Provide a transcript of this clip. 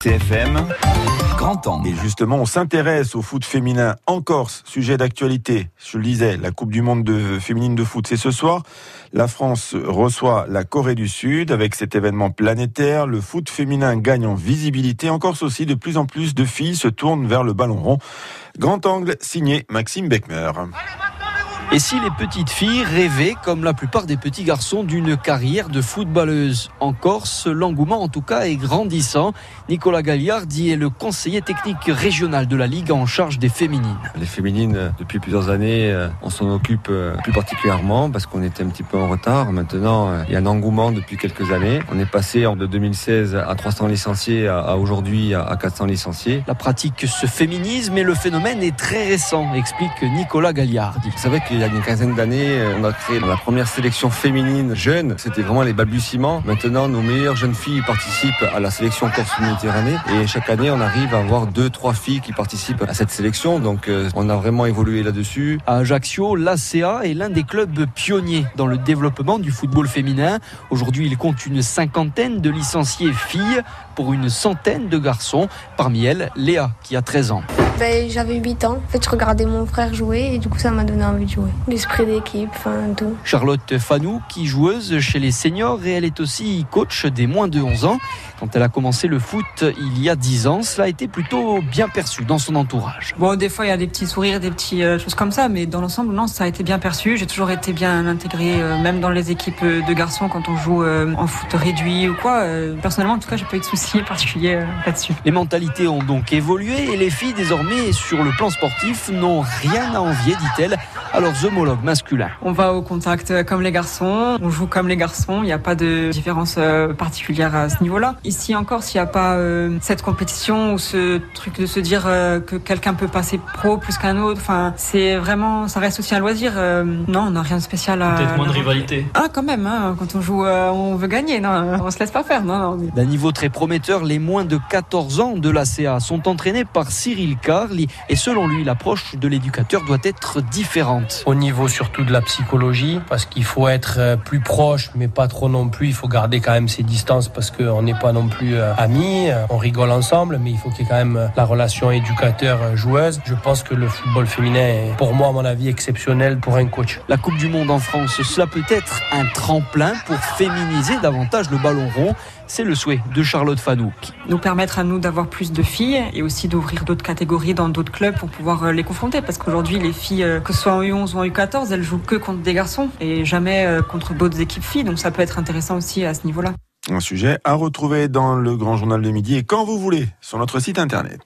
TFM, grand angle. Et justement, on s'intéresse au foot féminin en Corse, sujet d'actualité. Je le disais, la Coupe du monde de, féminine de foot, c'est ce soir. La France reçoit la Corée du Sud avec cet événement planétaire. Le foot féminin gagne en visibilité. En Corse aussi, de plus en plus de filles se tournent vers le ballon rond. Grand angle signé Maxime Beckmer. Et si les petites filles rêvaient, comme la plupart des petits garçons, d'une carrière de footballeuse? En Corse, l'engouement en tout cas est grandissant. Nicolas Gagliardi est le conseiller technique régional de la Ligue en charge des féminines. Les féminines, depuis plusieurs années, euh, on s'en occupe euh, plus particulièrement parce qu'on était un petit peu en retard. Maintenant, euh, il y a un engouement depuis quelques années. On est passé de 2016 à 300 licenciés à aujourd'hui à 400 licenciés. La pratique se féminise, mais le phénomène est très récent, explique Nicolas Gagliardi. Il y a une quinzaine d'années, euh, on a créé la première sélection féminine jeune. C'était vraiment les balbutiements. Maintenant, nos meilleures jeunes filles participent à la sélection Corse-Méditerranée. Et chaque année, on arrive à avoir deux, trois filles qui participent à cette sélection. Donc, euh, on a vraiment évolué là-dessus. À Ajaccio, l'ACA est l'un des clubs pionniers dans le développement du football féminin. Aujourd'hui, il compte une cinquantaine de licenciés filles pour une centaine de garçons. Parmi elles, Léa, qui a 13 ans. Ben, j'avais 8 ans. En fait, je regardais mon frère jouer et du coup, ça m'a donné envie de jouer. L'esprit d'équipe, enfin tout. Charlotte Fanou, qui joueuse chez les seniors et elle est aussi coach des moins de 11 ans. Quand elle a commencé le foot il y a 10 ans, cela a été plutôt bien perçu dans son entourage. Bon, des fois, il y a des petits sourires, des petites euh, choses comme ça, mais dans l'ensemble, non, ça a été bien perçu. J'ai toujours été bien intégré, euh, même dans les équipes de garçons quand on joue euh, en foot réduit ou quoi. personnellement, en tout cas, j'ai pas eu de soucis particuliers là-dessus. Les mentalités ont donc évolué et les filles, désormais, sur le plan sportif, n'ont rien à envier, dit-elle, à leurs homologues masculins. On va au contact comme les garçons, on joue comme les garçons, il n'y a pas de différence particulière à ce niveau-là. Ici encore, s'il n'y a pas euh, cette compétition ou ce truc de se dire euh, que quelqu'un peut passer pro plus qu'un autre, enfin, c'est vraiment, ça reste aussi un loisir. Euh, non, on n'a rien de spécial à. Peut-être moins de rivalité. Ah, quand même, hein, quand on joue, on veut gagner, non, on se laisse pas faire, non, D'un niveau très prometteur, les moins de 14 ans de l'ACA sont entraînés par Cyril Carli et selon lui, l'approche de l'éducateur doit être différente. Au niveau surtout de la psychologie, parce qu'il faut être plus proche, mais pas trop non plus. Il faut garder quand même ses distances parce qu'on n'est pas non plus euh, amis, euh, on rigole ensemble, mais il faut qu'il y ait quand même euh, la relation éducateur-joueuse. Je pense que le football féminin est, pour moi, à mon avis, exceptionnel pour un coach. La Coupe du Monde en France, cela peut être un tremplin pour féminiser davantage le ballon rond. C'est le souhait de Charlotte Fanouk. Nous permettre à nous d'avoir plus de filles et aussi d'ouvrir d'autres catégories dans d'autres clubs pour pouvoir les confronter. Parce qu'aujourd'hui, les filles, que ce soit en U11 ou en U14, elles jouent que contre des garçons et jamais contre d'autres équipes filles. Donc ça peut être intéressant aussi à ce niveau-là. Un sujet à retrouver dans le Grand Journal de Midi et quand vous voulez sur notre site internet.